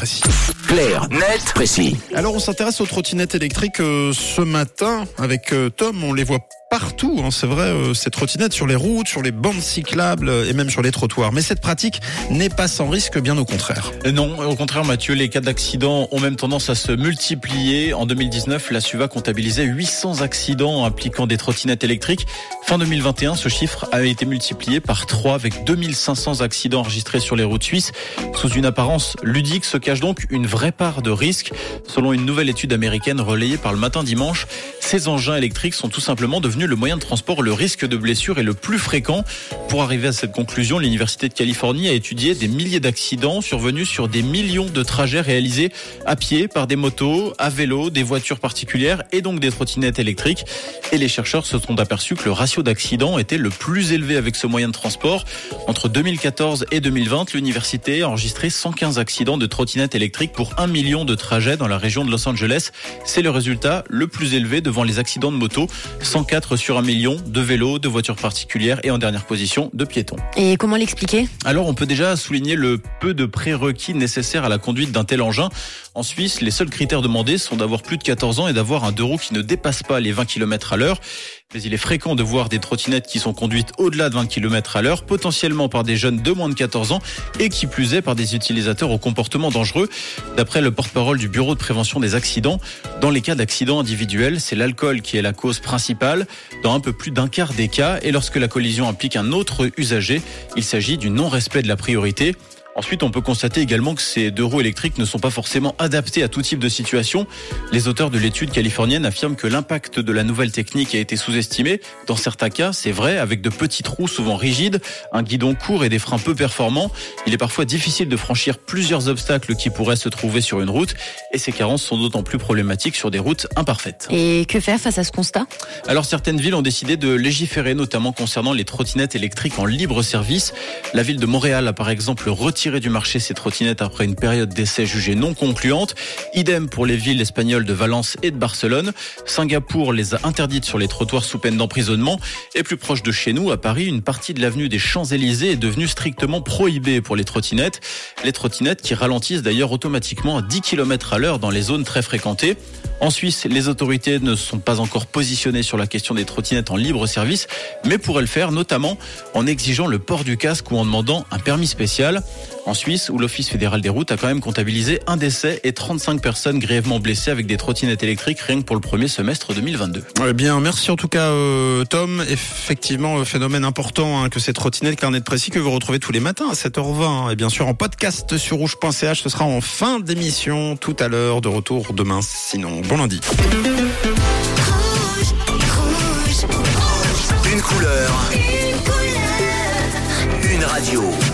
Précis. Clair, net, précis. Alors on s'intéresse aux trottinettes électriques euh, ce matin avec euh, Tom. On les voit partout, hein, c'est vrai, euh, ces trottinettes sur les routes, sur les bandes cyclables euh, et même sur les trottoirs. Mais cette pratique n'est pas sans risque, bien au contraire. Euh, Non, au contraire Mathieu, les cas d'accidents ont même tendance à se multiplier. En 2019, la SUVA comptabilisait 800 accidents impliquant des trottinettes électriques. Fin 2021, ce chiffre a été multiplié par 3 avec 2500 accidents enregistrés sur les routes suisses. Sous une apparence ludique se cache donc une vraie part de risque. Selon une nouvelle étude américaine relayée par le matin dimanche, ces engins électriques sont tout simplement devenus le moyen de transport le risque de blessure est le plus fréquent. Pour arriver à cette conclusion, l'Université de Californie a étudié des milliers d'accidents survenus sur des millions de trajets réalisés à pied par des motos, à vélo, des voitures particulières et donc des trottinettes électriques. Et les chercheurs se sont aperçus que le ratio d'accidents était le plus élevé avec ce moyen de transport. Entre 2014 et 2020, l'université a enregistré 115 accidents de trottinettes électriques pour un million de trajets dans la région de Los Angeles. C'est le résultat le plus élevé devant les accidents de moto. 104 sur un million de vélos, de voitures particulières et en dernière position de piétons. Et comment l'expliquer? Alors on peut déjà souligner le peu de prérequis nécessaires à la conduite d'un tel engin. En Suisse, les seuls critères demandés sont d'avoir plus de 14 ans et d'avoir un deux roues qui ne dépasse pas les 20 km à l'heure. Mais il est fréquent de voir des trottinettes qui sont conduites au-delà de 20 km à l'heure, potentiellement par des jeunes de moins de 14 ans et qui plus est par des utilisateurs au comportement dangereux. D'après le porte-parole du Bureau de prévention des accidents, dans les cas d'accidents individuels, c'est l'alcool qui est la cause principale dans un peu plus d'un quart des cas et lorsque la collision implique un autre usager, il s'agit du non-respect de la priorité. Ensuite, on peut constater également que ces deux roues électriques ne sont pas forcément adaptés à tout type de situation. Les auteurs de l'étude californienne affirment que l'impact de la nouvelle technique a été sous-estimé. Dans certains cas, c'est vrai, avec de petites roues souvent rigides, un guidon court et des freins peu performants, il est parfois difficile de franchir plusieurs obstacles qui pourraient se trouver sur une route. Et ces carences sont d'autant plus problématiques sur des routes imparfaites. Et que faire face à ce constat? Alors certaines villes ont décidé de légiférer, notamment concernant les trottinettes électriques en libre service. La ville de Montréal a par exemple retiré du marché ces trottinettes après une période d'essai jugée non concluante. Idem pour les villes espagnoles de Valence et de Barcelone. Singapour les a interdites sur les trottoirs sous peine d'emprisonnement. Et plus proche de chez nous, à Paris, une partie de l'avenue des Champs-Élysées est devenue strictement prohibée pour les trottinettes. Les trottinettes qui ralentissent d'ailleurs automatiquement à 10 km à l'heure dans les zones très fréquentées. En Suisse, les autorités ne sont pas encore positionnées sur la question des trottinettes en libre service, mais pourraient le faire notamment en exigeant le port du casque ou en demandant un permis spécial. En Suisse, où l'Office fédéral des routes a quand même comptabilisé un décès et 35 personnes grièvement blessées avec des trottinettes électriques rien que pour le premier semestre 2022. Eh bien, merci en tout cas euh, Tom. Effectivement, euh, phénomène important hein, que ces trottinettes carnet de précis que vous retrouvez tous les matins à 7h20 hein, et bien sûr en podcast sur rouge.ch. Ce sera en fin d'émission tout à l'heure de retour demain. Sinon, bon lundi. Une couleur, une radio. Une radio